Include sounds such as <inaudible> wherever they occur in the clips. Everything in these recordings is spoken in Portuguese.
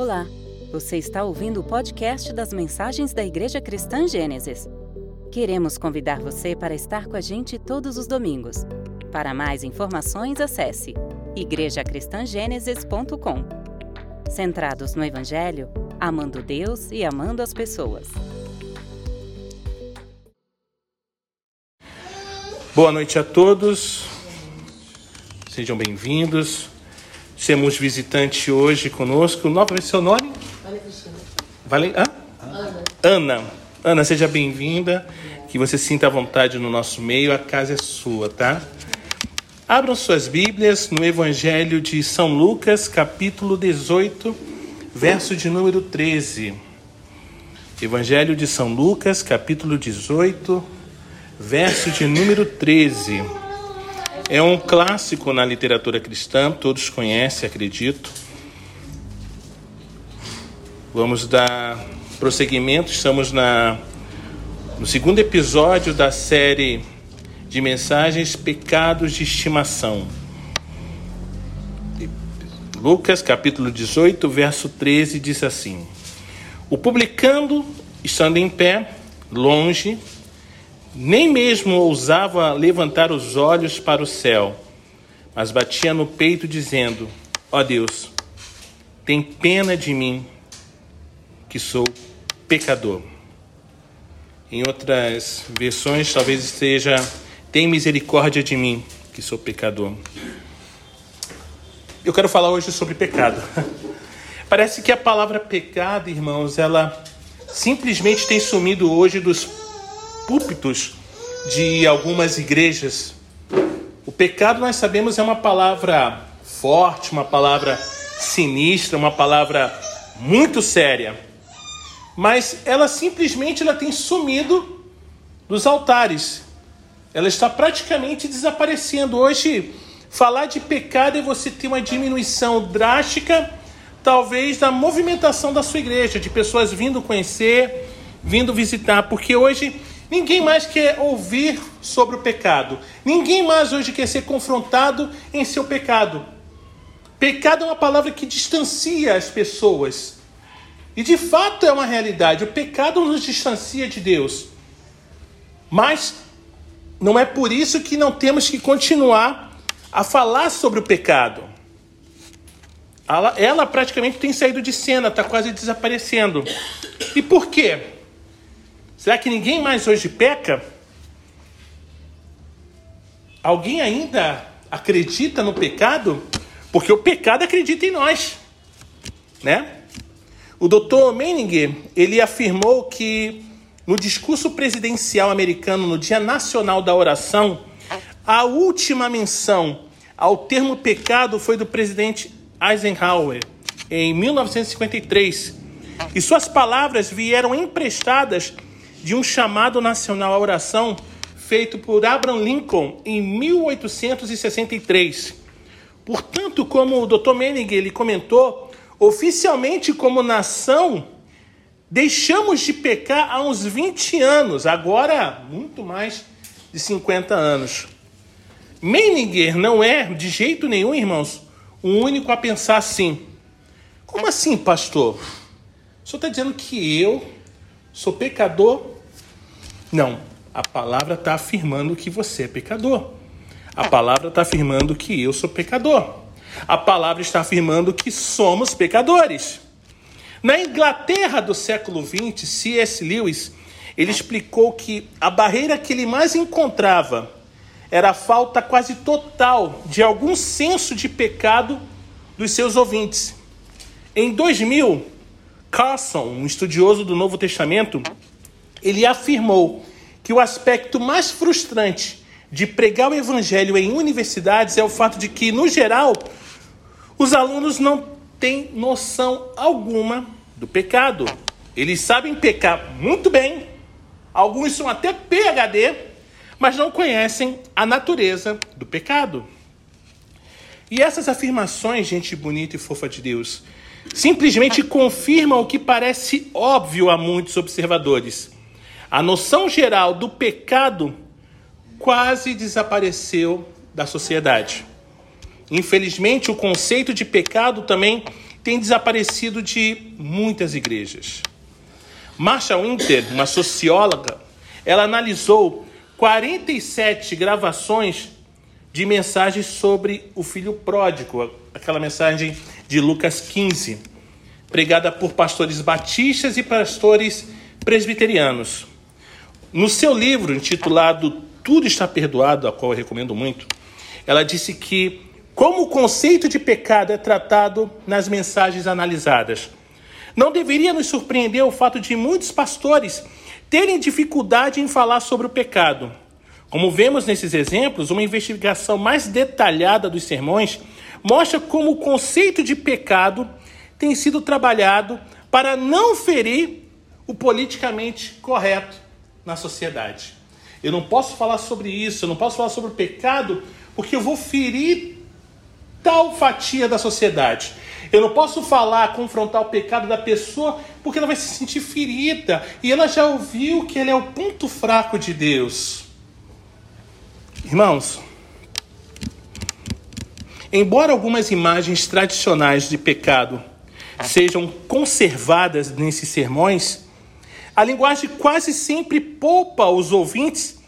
Olá, você está ouvindo o podcast das mensagens da Igreja Cristã Gênesis. Queremos convidar você para estar com a gente todos os domingos. Para mais informações, acesse igrejacristangênesis.com. Centrados no Evangelho, amando Deus e amando as pessoas. Boa noite a todos, sejam bem-vindos. Temos visitante hoje conosco. Nova é seu nome? Vale... Hã? Ana. Ana. Ana, seja bem-vinda. Que você sinta à vontade no nosso meio. A casa é sua, tá? Abram suas Bíblias no Evangelho de São Lucas, capítulo 18, verso de número 13. Evangelho de São Lucas, capítulo 18, verso de número 13. É um clássico na literatura cristã, todos conhecem, acredito. Vamos dar prosseguimento, estamos na, no segundo episódio da série de mensagens Pecados de Estimação. Lucas capítulo 18, verso 13 diz assim: O publicando, estando em pé, longe, nem mesmo ousava levantar os olhos para o céu, mas batia no peito, dizendo: Ó oh Deus, tem pena de mim, que sou pecador. Em outras versões, talvez esteja: Tem misericórdia de mim, que sou pecador. Eu quero falar hoje sobre pecado. <laughs> Parece que a palavra pecado, irmãos, ela simplesmente tem sumido hoje dos púlpitos de algumas igrejas. O pecado, nós sabemos, é uma palavra forte, uma palavra sinistra, uma palavra muito séria. Mas ela simplesmente ela tem sumido dos altares. Ela está praticamente desaparecendo. Hoje, falar de pecado é você ter uma diminuição drástica, talvez, da movimentação da sua igreja, de pessoas vindo conhecer, vindo visitar, porque hoje Ninguém mais quer ouvir sobre o pecado. Ninguém mais hoje quer ser confrontado em seu pecado. Pecado é uma palavra que distancia as pessoas. E de fato é uma realidade. O pecado nos distancia de Deus. Mas não é por isso que não temos que continuar a falar sobre o pecado. Ela, ela praticamente tem saído de cena, está quase desaparecendo. E por quê? Será que ninguém mais hoje peca? Alguém ainda acredita no pecado? Porque o pecado acredita em nós, né? O Dr. Menninger, ele afirmou que no discurso presidencial americano no Dia Nacional da Oração, a última menção ao termo pecado foi do presidente Eisenhower em 1953. E suas palavras vieram emprestadas de um chamado nacional à oração feito por Abraham Lincoln em 1863. Portanto, como o Dr. Menig ele comentou, oficialmente como nação, deixamos de pecar há uns 20 anos, agora muito mais de 50 anos. Meninger não é, de jeito nenhum, irmãos, o único a pensar assim. Como assim, pastor? O senhor está dizendo que eu Sou pecador? Não. A palavra está afirmando que você é pecador. A palavra está afirmando que eu sou pecador. A palavra está afirmando que somos pecadores. Na Inglaterra do século XX, C.S. Lewis ele explicou que a barreira que ele mais encontrava era a falta quase total de algum senso de pecado dos seus ouvintes. Em 2000, Carson, um estudioso do Novo Testamento, ele afirmou que o aspecto mais frustrante de pregar o evangelho em universidades é o fato de que, no geral, os alunos não têm noção alguma do pecado. Eles sabem pecar muito bem, alguns são até PhD, mas não conhecem a natureza do pecado. E essas afirmações, gente bonita e fofa de Deus, simplesmente confirmam o que parece óbvio a muitos observadores. A noção geral do pecado quase desapareceu da sociedade. Infelizmente, o conceito de pecado também tem desaparecido de muitas igrejas. Marsha Winter, uma socióloga, ela analisou 47 gravações de mensagens sobre o filho pródigo, aquela mensagem de Lucas 15, pregada por pastores batistas e pastores presbiterianos. No seu livro intitulado Tudo está perdoado, a qual eu recomendo muito, ela disse que como o conceito de pecado é tratado nas mensagens analisadas. Não deveria nos surpreender o fato de muitos pastores terem dificuldade em falar sobre o pecado. Como vemos nesses exemplos, uma investigação mais detalhada dos sermões mostra como o conceito de pecado tem sido trabalhado para não ferir o politicamente correto na sociedade. Eu não posso falar sobre isso, eu não posso falar sobre o pecado, porque eu vou ferir tal fatia da sociedade. Eu não posso falar, confrontar o pecado da pessoa, porque ela vai se sentir ferida e ela já ouviu que ele é o ponto fraco de Deus. Irmãos, embora algumas imagens tradicionais de pecado sejam conservadas nesses sermões, a linguagem quase sempre poupa os ouvintes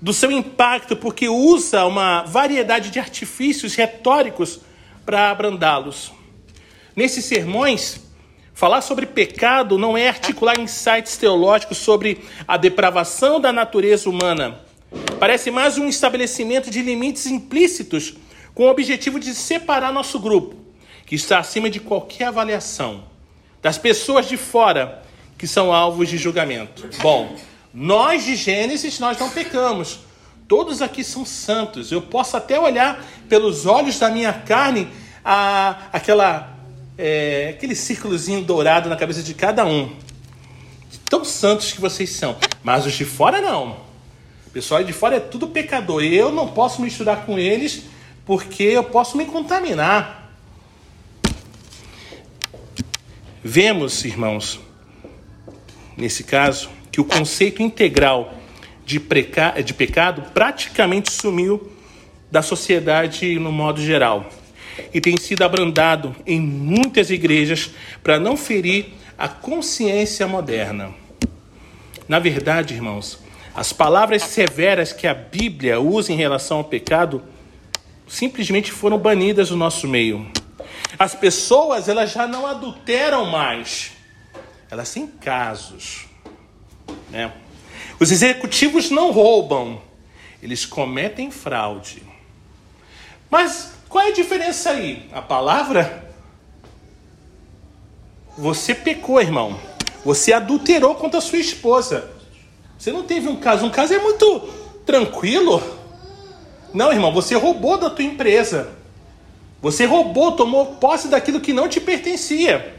do seu impacto, porque usa uma variedade de artifícios retóricos para abrandá-los. Nesses sermões, falar sobre pecado não é articular insights teológicos sobre a depravação da natureza humana. Parece mais um estabelecimento de limites implícitos com o objetivo de separar nosso grupo, que está acima de qualquer avaliação, das pessoas de fora que são alvos de julgamento. Bom, nós de Gênesis, nós não pecamos. Todos aqui são santos. Eu posso até olhar pelos olhos da minha carne a, aquela, é, aquele círculozinho dourado na cabeça de cada um. Tão santos que vocês são. Mas os de fora não. O pessoal de fora é tudo pecador. Eu não posso misturar com eles porque eu posso me contaminar. Vemos, irmãos, nesse caso, que o conceito integral de, preca... de pecado praticamente sumiu da sociedade no modo geral e tem sido abrandado em muitas igrejas para não ferir a consciência moderna. Na verdade, irmãos, as palavras severas que a Bíblia usa em relação ao pecado simplesmente foram banidas do nosso meio. As pessoas, elas já não adulteram mais. Elas têm casos. Né? Os executivos não roubam, eles cometem fraude. Mas qual é a diferença aí? A palavra? Você pecou, irmão. Você adulterou contra a sua esposa. Você não teve um caso. Um caso é muito tranquilo. Não, irmão, você roubou da tua empresa. Você roubou, tomou posse daquilo que não te pertencia.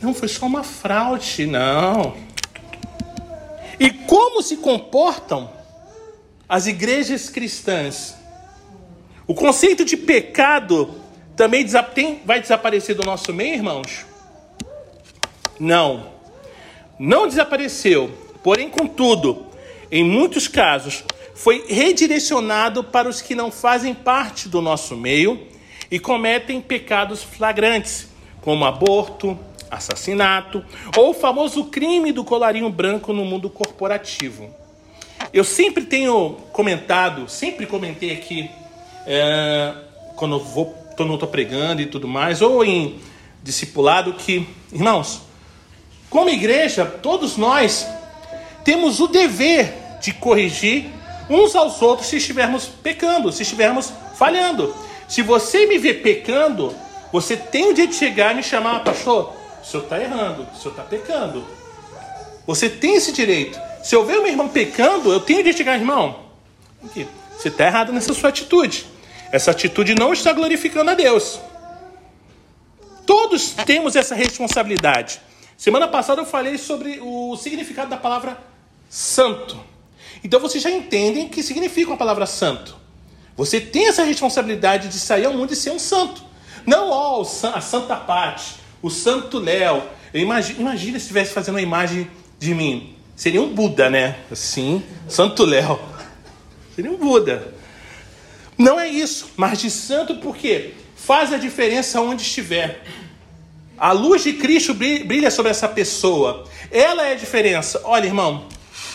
Não, foi só uma fraude, não. E como se comportam as igrejas cristãs? O conceito de pecado também vai desaparecer do nosso meio, irmãos? Não. Não desapareceu. Porém, contudo, em muitos casos, foi redirecionado para os que não fazem parte do nosso meio e cometem pecados flagrantes, como aborto, assassinato ou o famoso crime do colarinho branco no mundo corporativo. Eu sempre tenho comentado, sempre comentei aqui, é, quando eu vou, quando estou pregando e tudo mais, ou em discipulado, que, irmãos, como igreja, todos nós temos o dever de corrigir uns aos outros se estivermos pecando, se estivermos falhando. Se você me vê pecando, você tem o dia de chegar e me chamar, pastor, o senhor está errando, o senhor está pecando. Você tem esse direito. Se eu ver o meu irmão pecando, eu tenho de chegar, irmão. Aqui, você está errado nessa sua atitude. Essa atitude não está glorificando a Deus. Todos temos essa responsabilidade. Semana passada eu falei sobre o significado da palavra santo. Então vocês já entendem o que significa a palavra santo. Você tem essa responsabilidade de sair ao mundo e ser um santo. Não ó, a Santa Pati, o Santo Léo. Imagina, imagina se estivesse fazendo uma imagem de mim. Seria um Buda, né? Assim, Santo Léo. Seria um Buda. Não é isso, mas de santo porque faz a diferença onde estiver. A luz de Cristo brilha sobre essa pessoa. Ela é a diferença. Olha, irmão,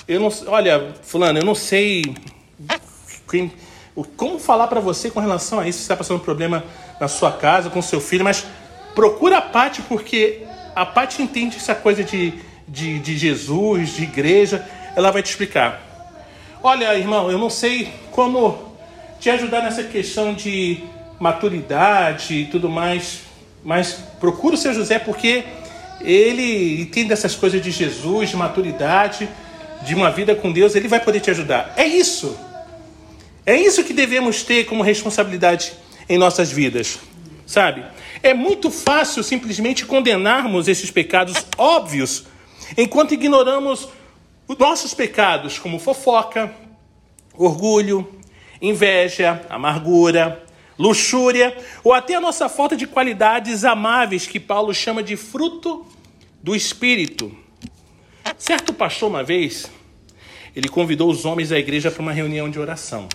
eu não, olha, fulano, eu não sei quem, como falar para você com relação a isso, se está passando um problema na sua casa, com seu filho, mas procura a Pati, porque a Pati entende essa coisa de, de, de Jesus, de igreja, ela vai te explicar. Olha, irmão, eu não sei como te ajudar nessa questão de maturidade e tudo mais, mas procura o seu José porque ele entende essas coisas de Jesus, de maturidade, de uma vida com Deus, ele vai poder te ajudar. É isso. É isso que devemos ter como responsabilidade em nossas vidas, sabe? É muito fácil simplesmente condenarmos esses pecados óbvios, enquanto ignoramos os nossos pecados, como fofoca, orgulho, inveja, amargura, luxúria, ou até a nossa falta de qualidades amáveis que Paulo chama de fruto do Espírito. Certo pastor, uma vez, ele convidou os homens da igreja para uma reunião de oração.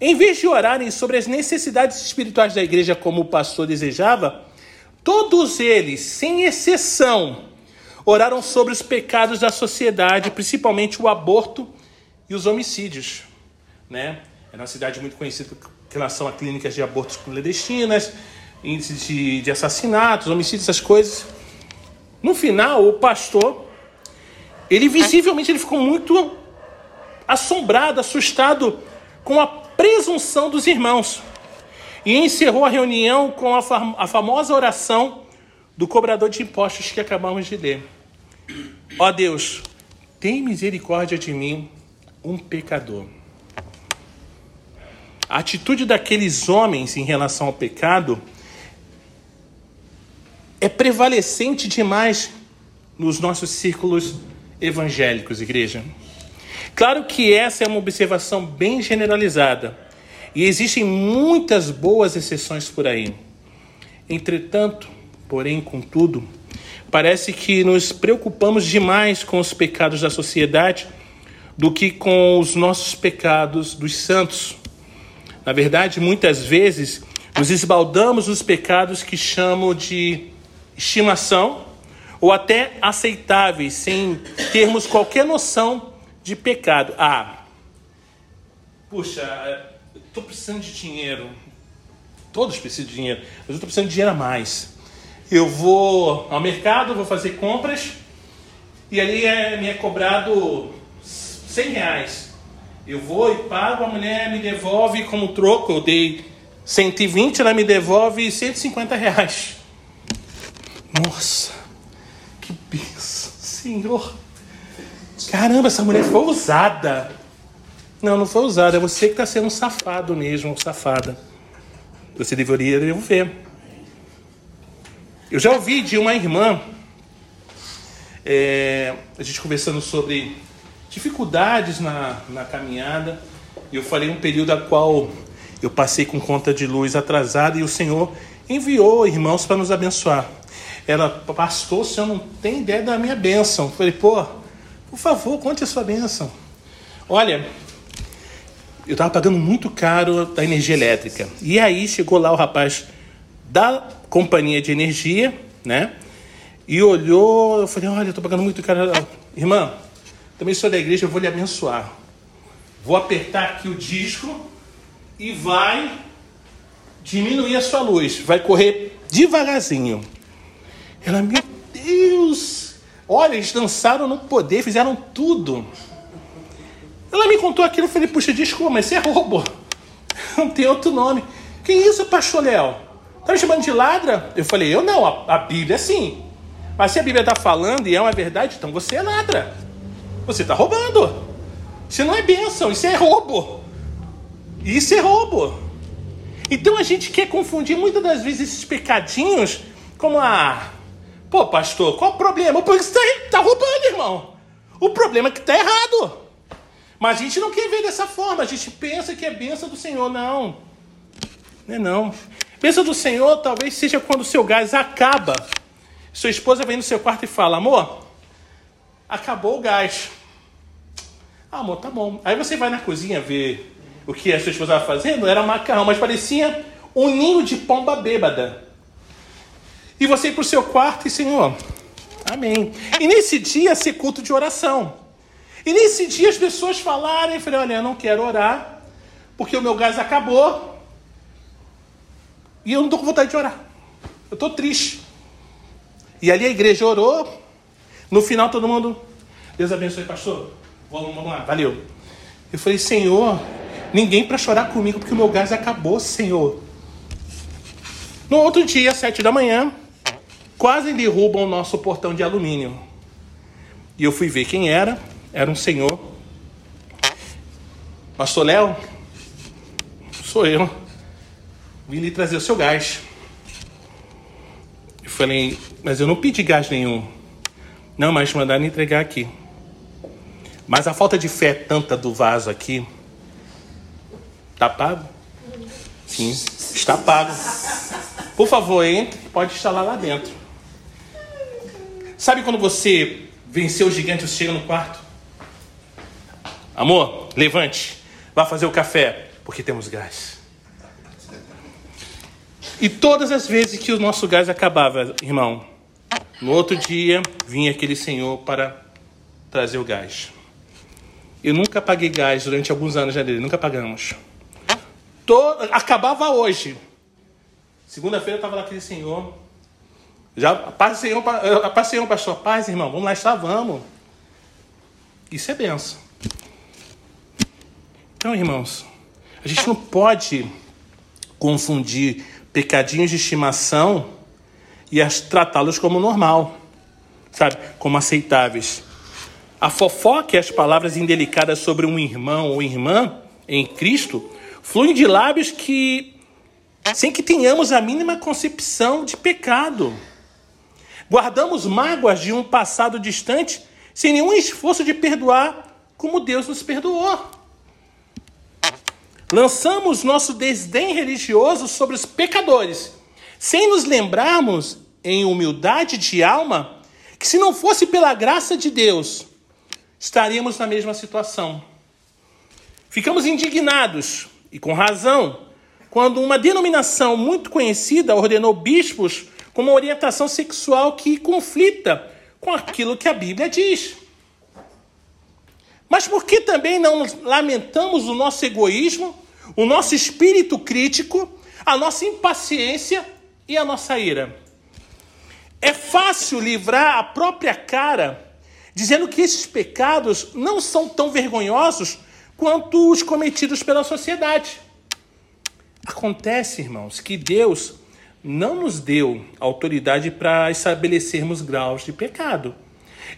Em vez de orarem sobre as necessidades espirituais da igreja como o pastor desejava, todos eles, sem exceção, oraram sobre os pecados da sociedade, principalmente o aborto e os homicídios. Né? É uma cidade muito conhecida com relação a clínicas de abortos clandestinas, índices de, de assassinatos, homicídios, essas coisas. No final, o pastor, ele visivelmente ele ficou muito assombrado, assustado com a presunção dos irmãos. E encerrou a reunião com a, fam a famosa oração do cobrador de impostos que acabamos de ler. Ó Deus, tem misericórdia de mim, um pecador. A atitude daqueles homens em relação ao pecado é prevalecente demais nos nossos círculos evangélicos, igreja. Claro que essa é uma observação bem generalizada e existem muitas boas exceções por aí. Entretanto, porém, contudo, parece que nos preocupamos demais com os pecados da sociedade do que com os nossos pecados dos santos. Na verdade, muitas vezes nos esbaldamos nos pecados que chamo de estimação ou até aceitáveis, sem termos qualquer noção de pecado. Ah, puxa, estou precisando de dinheiro. Todos precisam de dinheiro, mas eu estou precisando de dinheiro a mais. Eu vou ao mercado, vou fazer compras e ali é, me é cobrado 100 reais. Eu vou e pago, a mulher me devolve como troco, eu dei 120, ela me devolve 150 reais. Nossa, benção, Senhor. Caramba, essa mulher foi usada. Não, não foi usada. É você que está sendo um safado mesmo, safada. Você deveria devolver. Eu já ouvi de uma irmã, é, a gente conversando sobre dificuldades na, na caminhada. E eu falei um período a qual eu passei com conta de luz atrasada e o Senhor enviou irmãos para nos abençoar. Ela, pastor, o senhor não tem ideia da minha bênção. Eu falei, pô, por favor, conte a sua bênção. Olha, eu estava pagando muito caro da energia elétrica. E aí chegou lá o rapaz da companhia de energia, né? E olhou, eu falei, olha, eu estou pagando muito caro. Irmã, também sou da igreja, eu vou lhe abençoar. Vou apertar aqui o disco e vai diminuir a sua luz. Vai correr devagarzinho. Ela, meu Deus, Olha, eles dançaram no poder, fizeram tudo. Ela me contou aquilo, eu falei, puxa, desculpa, mas isso é roubo. <laughs> Não tem outro nome. Que isso, pastor Léo? Tá me chamando de ladra? Eu falei, eu não, a, a Bíblia sim. Mas se a Bíblia está falando e é uma verdade, então você é ladra. Você está roubando. Isso não é bênção, isso é roubo. Isso é roubo. Então a gente quer confundir muitas das vezes esses pecadinhos como a Pô, pastor, qual o problema? Porque você está tá roubando, irmão. O problema é que está errado. Mas a gente não quer ver dessa forma. A gente pensa que é benção do Senhor. Não. Não é não. Bênção do Senhor talvez seja quando o seu gás acaba. Sua esposa vem no seu quarto e fala: Amor, acabou o gás. Ah, amor, tá bom. Aí você vai na cozinha ver o que a sua esposa estava fazendo. Era macarrão, mas parecia um ninho de pomba bêbada. E você ir para o seu quarto e, Senhor, amém. E nesse dia ser culto de oração. E nesse dia as pessoas falarem, falei, olha, eu não quero orar, porque o meu gás acabou. E eu não estou com vontade de orar. Eu estou triste. E ali a igreja orou. No final todo mundo, Deus abençoe, pastor. Vamos, vamos lá, valeu. Eu falei, Senhor, ninguém para chorar comigo porque o meu gás acabou, Senhor. No outro dia, sete da manhã, quase derrubam o nosso portão de alumínio. E eu fui ver quem era. Era um senhor. Pastor Léo, sou eu. Vim lhe trazer o seu gás. Eu falei, mas eu não pedi gás nenhum. Não, mas mandaram entregar aqui. Mas a falta de fé tanta do vaso aqui. Está pago? Sim, está pago. Por favor, entre. Pode instalar lá dentro. Sabe quando você venceu o gigante, você chega no quarto? Amor, levante. Vá fazer o café, porque temos gás. E todas as vezes que o nosso gás acabava, irmão, no outro dia vinha aquele senhor para trazer o gás. Eu nunca paguei gás durante alguns anos já dele, nunca pagamos. Todo, acabava hoje. Segunda-feira estava lá aquele senhor. Já, paz, Senhor, paz, Senhor, pastor. Paz, irmão, vamos lá estar, vamos. Isso é benção. Então, irmãos, a gente não pode confundir pecadinhos de estimação e tratá-los como normal, sabe? Como aceitáveis. A fofoca e as palavras indelicadas sobre um irmão ou irmã em Cristo fluem de lábios que, sem que tenhamos a mínima concepção de pecado. Guardamos mágoas de um passado distante sem nenhum esforço de perdoar como Deus nos perdoou. Lançamos nosso desdém religioso sobre os pecadores, sem nos lembrarmos, em humildade de alma, que se não fosse pela graça de Deus, estaríamos na mesma situação. Ficamos indignados, e com razão, quando uma denominação muito conhecida ordenou bispos com uma orientação sexual que conflita com aquilo que a Bíblia diz. Mas por que também não lamentamos o nosso egoísmo, o nosso espírito crítico, a nossa impaciência e a nossa ira? É fácil livrar a própria cara dizendo que esses pecados não são tão vergonhosos quanto os cometidos pela sociedade. Acontece, irmãos, que Deus não nos deu autoridade para estabelecermos graus de pecado.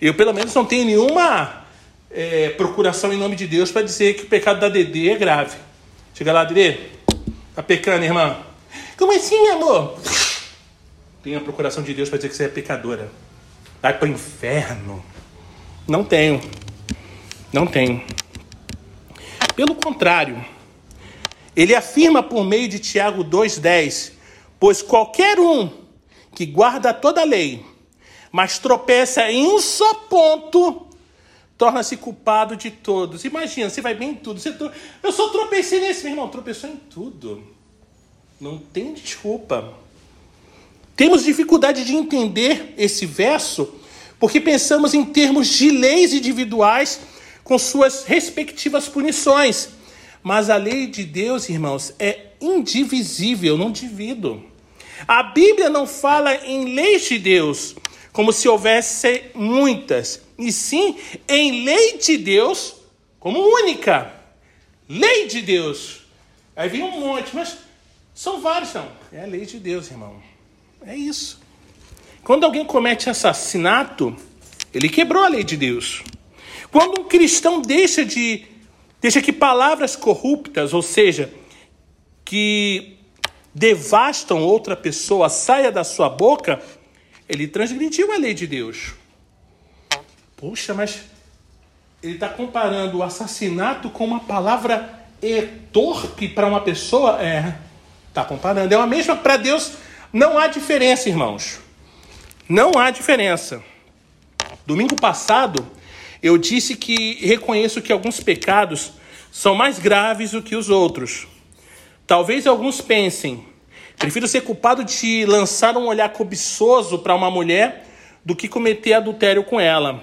Eu, pelo menos, não tenho nenhuma é, procuração em nome de Deus para dizer que o pecado da Dedê é grave. Chega lá, Dedê. Tá pecando, irmã? Como assim, amor? Tem a procuração de Deus para dizer que você é pecadora. Vai para o inferno. Não tenho. Não tenho. Pelo contrário, ele afirma por meio de Tiago 2,10: Pois qualquer um que guarda toda a lei, mas tropeça em um só ponto, torna-se culpado de todos. Imagina, você vai bem em tudo. Tro... Eu só tropecei nesse, meu irmão, tropeçou em tudo. Não tem desculpa. Temos dificuldade de entender esse verso porque pensamos em termos de leis individuais com suas respectivas punições. Mas a lei de Deus, irmãos, é indivisível, não divido. A Bíblia não fala em leis de Deus como se houvesse muitas, e sim em lei de Deus como única. Lei de Deus. Aí vem um monte, mas são vários, não. É a lei de Deus, irmão. É isso. Quando alguém comete assassinato, ele quebrou a lei de Deus. Quando um cristão deixa de deixa que palavras corruptas, ou seja, que devastam outra pessoa, saia da sua boca, ele transgrediu a lei de Deus. Poxa, mas ele está comparando o assassinato com uma palavra torpe para uma pessoa? É, está comparando. É a mesma para Deus. Não há diferença, irmãos. Não há diferença. Domingo passado, eu disse que reconheço que alguns pecados são mais graves do que os outros. Talvez alguns pensem: Prefiro ser culpado de lançar um olhar cobiçoso para uma mulher do que cometer adultério com ela.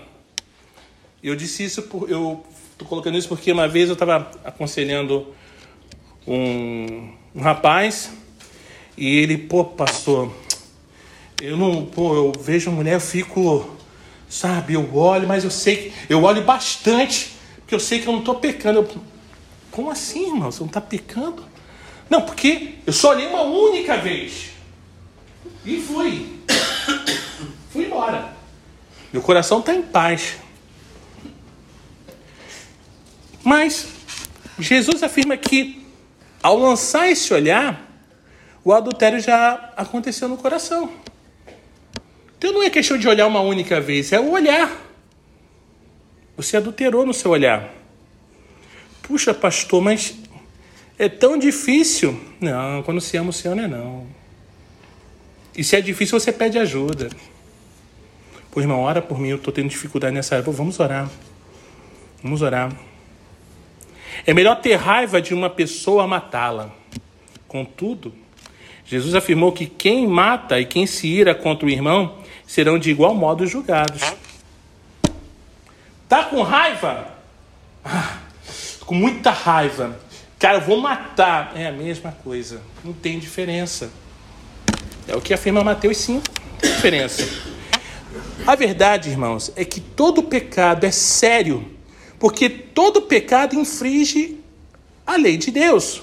Eu disse isso, por, eu estou colocando isso porque uma vez eu estava aconselhando um, um rapaz e ele, pô, pastor, eu não, pô, eu vejo mulher, eu fico, sabe, eu olho, mas eu sei que, eu olho bastante, porque eu sei que eu não estou pecando. Eu, como assim, irmão? Você não está pecando? Não, porque eu só olhei uma única vez. E fui. fui embora. Meu coração está em paz. Mas Jesus afirma que ao lançar esse olhar, o adultério já aconteceu no coração. Então não é questão de olhar uma única vez, é o olhar. Você adulterou no seu olhar. Puxa, pastor, mas é tão difícil. Não, quando se ama o Senhor não é não. E se é difícil, você pede ajuda. Pois, irmão, ora por mim, eu estou tendo dificuldade nessa área. Vamos orar. Vamos orar. É melhor ter raiva de uma pessoa matá-la. Contudo, Jesus afirmou que quem mata e quem se ira contra o irmão serão de igual modo julgados. Tá com raiva? Ah, com muita raiva. Cara, eu vou matar. É a mesma coisa. Não tem diferença. É o que afirma Mateus 5. Não tem diferença. A verdade, irmãos, é que todo pecado é sério, porque todo pecado infringe a lei de Deus.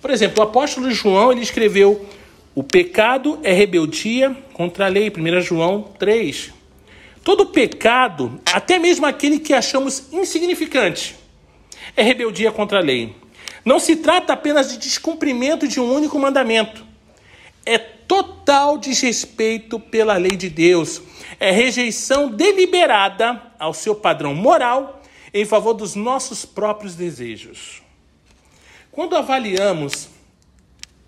Por exemplo, o apóstolo João ele escreveu: O pecado é rebeldia contra a lei, 1 João 3. Todo pecado, até mesmo aquele que achamos insignificante, é rebeldia contra a lei. Não se trata apenas de descumprimento de um único mandamento. É total desrespeito pela lei de Deus. É rejeição deliberada ao seu padrão moral em favor dos nossos próprios desejos. Quando avaliamos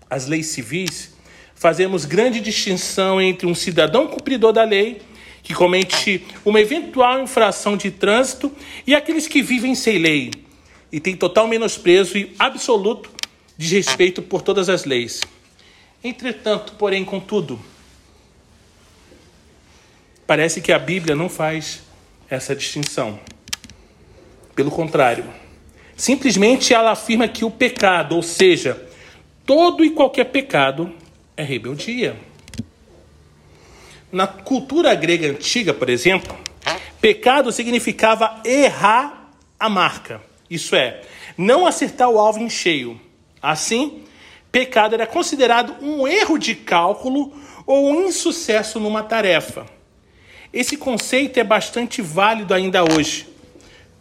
as leis civis, fazemos grande distinção entre um cidadão cumpridor da lei, que comete uma eventual infração de trânsito, e aqueles que vivem sem lei e têm total menosprezo e absoluto desrespeito por todas as leis. Entretanto, porém, contudo, parece que a Bíblia não faz essa distinção. Pelo contrário, simplesmente ela afirma que o pecado, ou seja, todo e qualquer pecado, é rebeldia. Na cultura grega antiga, por exemplo, pecado significava errar a marca, isso é, não acertar o alvo em cheio. Assim, pecado era considerado um erro de cálculo ou um insucesso numa tarefa. Esse conceito é bastante válido ainda hoje.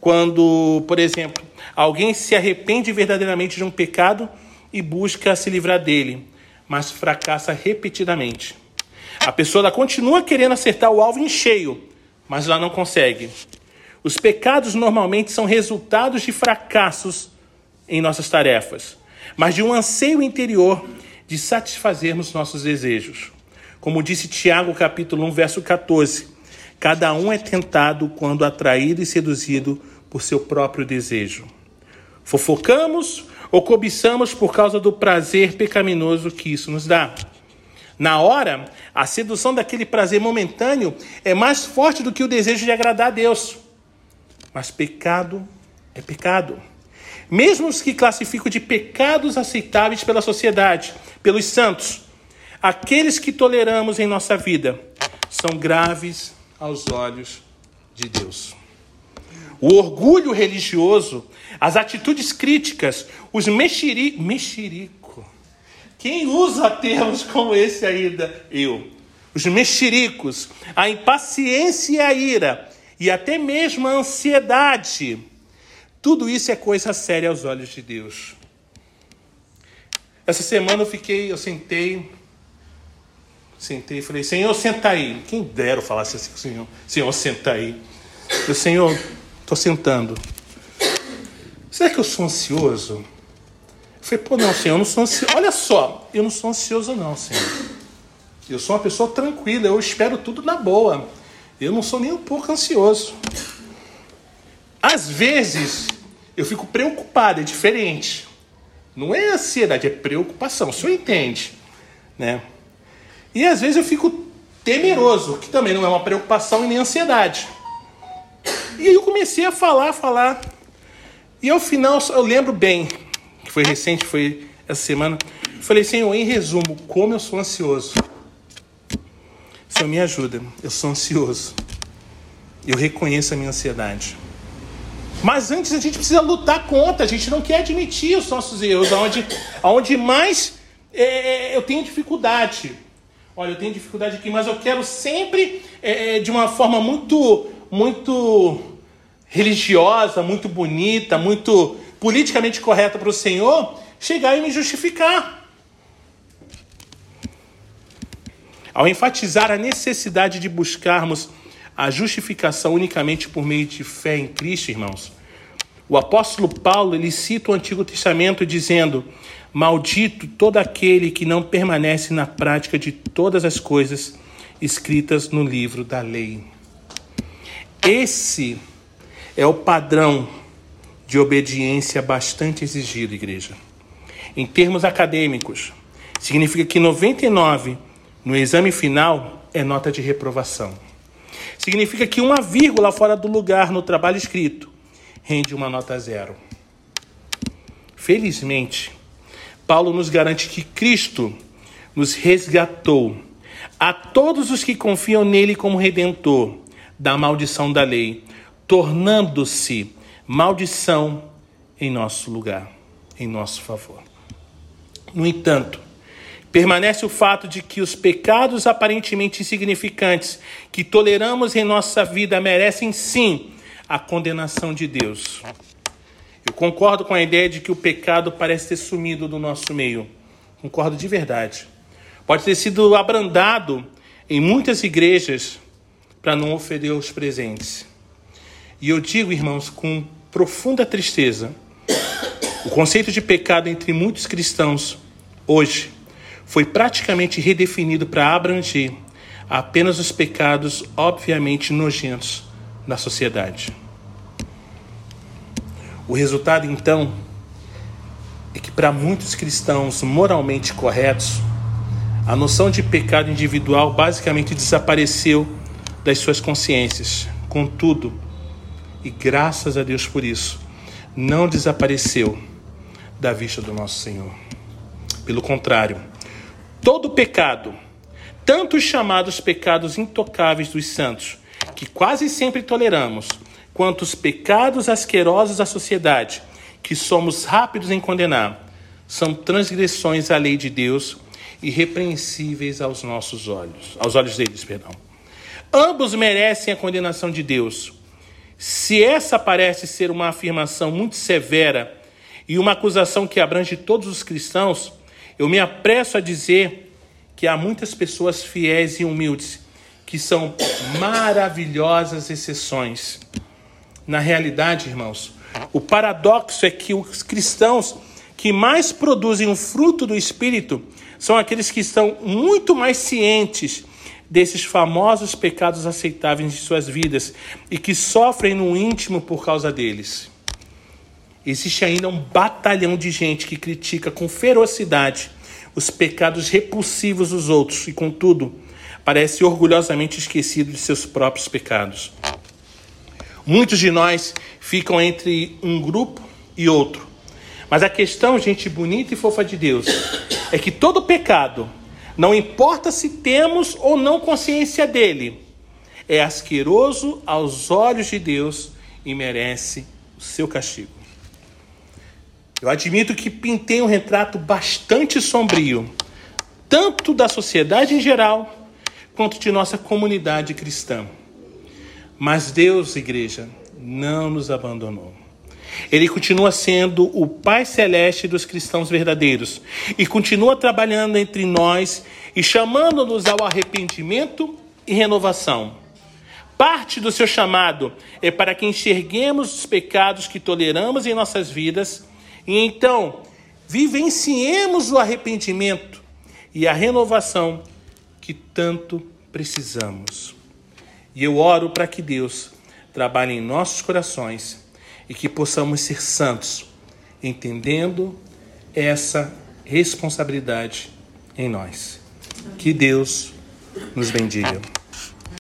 Quando, por exemplo, alguém se arrepende verdadeiramente de um pecado e busca se livrar dele, mas fracassa repetidamente. A pessoa continua querendo acertar o alvo em cheio, mas ela não consegue. Os pecados normalmente são resultados de fracassos em nossas tarefas mas de um anseio interior de satisfazermos nossos desejos. Como disse Tiago, capítulo 1, verso 14: Cada um é tentado quando atraído e seduzido por seu próprio desejo. Fofocamos ou cobiçamos por causa do prazer pecaminoso que isso nos dá. Na hora, a sedução daquele prazer momentâneo é mais forte do que o desejo de agradar a Deus. Mas pecado é pecado mesmo os que classificam de pecados aceitáveis pela sociedade, pelos santos, aqueles que toleramos em nossa vida, são graves aos olhos de Deus. O orgulho religioso, as atitudes críticas, os mexeri, mexerico. Quem usa termos como esse ainda? Eu. Os mexericos, a impaciência e a ira, e até mesmo a ansiedade tudo isso é coisa séria aos olhos de Deus. Essa semana eu fiquei, eu sentei, sentei e falei, Senhor, senta aí. Quem dera falar assim, Senhor, Senhor, senta aí. Eu, Senhor, estou sentando. Será que eu sou ansioso? Eu falei, pô, não, Senhor, eu não sou ansioso. Olha só, eu não sou ansioso, não, Senhor. Eu sou uma pessoa tranquila, eu espero tudo na boa. Eu não sou nem um pouco ansioso. Às vezes, eu fico preocupado, é diferente. Não é ansiedade, é preocupação. O senhor entende? né? E às vezes eu fico temeroso, que também não é uma preocupação e nem ansiedade. E aí eu comecei a falar, falar. E ao final, eu lembro bem, que foi recente, foi essa semana, falei, Senhor, em resumo, como eu sou ansioso. Senhor, me ajuda, eu sou ansioso. Eu reconheço a minha ansiedade. Mas antes a gente precisa lutar contra, a gente não quer admitir os nossos erros, aonde, aonde mais é, eu tenho dificuldade. Olha, eu tenho dificuldade aqui, mas eu quero sempre, é, de uma forma muito, muito religiosa, muito bonita, muito politicamente correta para o Senhor, chegar e me justificar. Ao enfatizar a necessidade de buscarmos a justificação unicamente por meio de fé em Cristo, irmãos, o apóstolo Paulo ele cita o Antigo Testamento dizendo: Maldito todo aquele que não permanece na prática de todas as coisas escritas no livro da lei. Esse é o padrão de obediência bastante exigido, igreja. Em termos acadêmicos, significa que 99 no exame final é nota de reprovação. Significa que uma vírgula fora do lugar no trabalho escrito rende uma nota zero. Felizmente, Paulo nos garante que Cristo nos resgatou a todos os que confiam nele como redentor da maldição da lei, tornando-se maldição em nosso lugar, em nosso favor. No entanto, permanece o fato de que os pecados aparentemente insignificantes que toleramos em nossa vida merecem sim a condenação de Deus. Eu concordo com a ideia de que o pecado parece ter sumido do nosso meio. Concordo de verdade. Pode ter sido abrandado em muitas igrejas para não oferecer os presentes. E eu digo, irmãos, com profunda tristeza, o conceito de pecado entre muitos cristãos hoje foi praticamente redefinido para abranger apenas os pecados obviamente nojentos da sociedade. O resultado, então, é que para muitos cristãos moralmente corretos, a noção de pecado individual basicamente desapareceu das suas consciências. Contudo, e graças a Deus por isso, não desapareceu da vista do nosso Senhor. Pelo contrário, todo pecado, tanto os chamados pecados intocáveis dos santos, que quase sempre toleramos, quanto os pecados asquerosos da sociedade, que somos rápidos em condenar, são transgressões à lei de Deus irrepreensíveis aos nossos olhos, aos olhos deles, perdão. Ambos merecem a condenação de Deus. Se essa parece ser uma afirmação muito severa e uma acusação que abrange todos os cristãos, eu me apresso a dizer que há muitas pessoas fiéis e humildes que são maravilhosas exceções na realidade, irmãos, o paradoxo é que os cristãos que mais produzem o fruto do Espírito são aqueles que estão muito mais cientes desses famosos pecados aceitáveis de suas vidas e que sofrem no íntimo por causa deles. Existe ainda um batalhão de gente que critica com ferocidade os pecados repulsivos dos outros e, contudo, parece orgulhosamente esquecido de seus próprios pecados. Muitos de nós ficam entre um grupo e outro. Mas a questão, gente bonita e fofa de Deus, é que todo pecado, não importa se temos ou não consciência dele, é asqueroso aos olhos de Deus e merece o seu castigo. Eu admito que pintei um retrato bastante sombrio, tanto da sociedade em geral, quanto de nossa comunidade cristã. Mas Deus, igreja, não nos abandonou. Ele continua sendo o Pai Celeste dos cristãos verdadeiros e continua trabalhando entre nós e chamando-nos ao arrependimento e renovação. Parte do seu chamado é para que enxerguemos os pecados que toleramos em nossas vidas e então vivenciemos o arrependimento e a renovação que tanto precisamos. E eu oro para que Deus trabalhe em nossos corações e que possamos ser santos, entendendo essa responsabilidade em nós. Que Deus nos bendiga.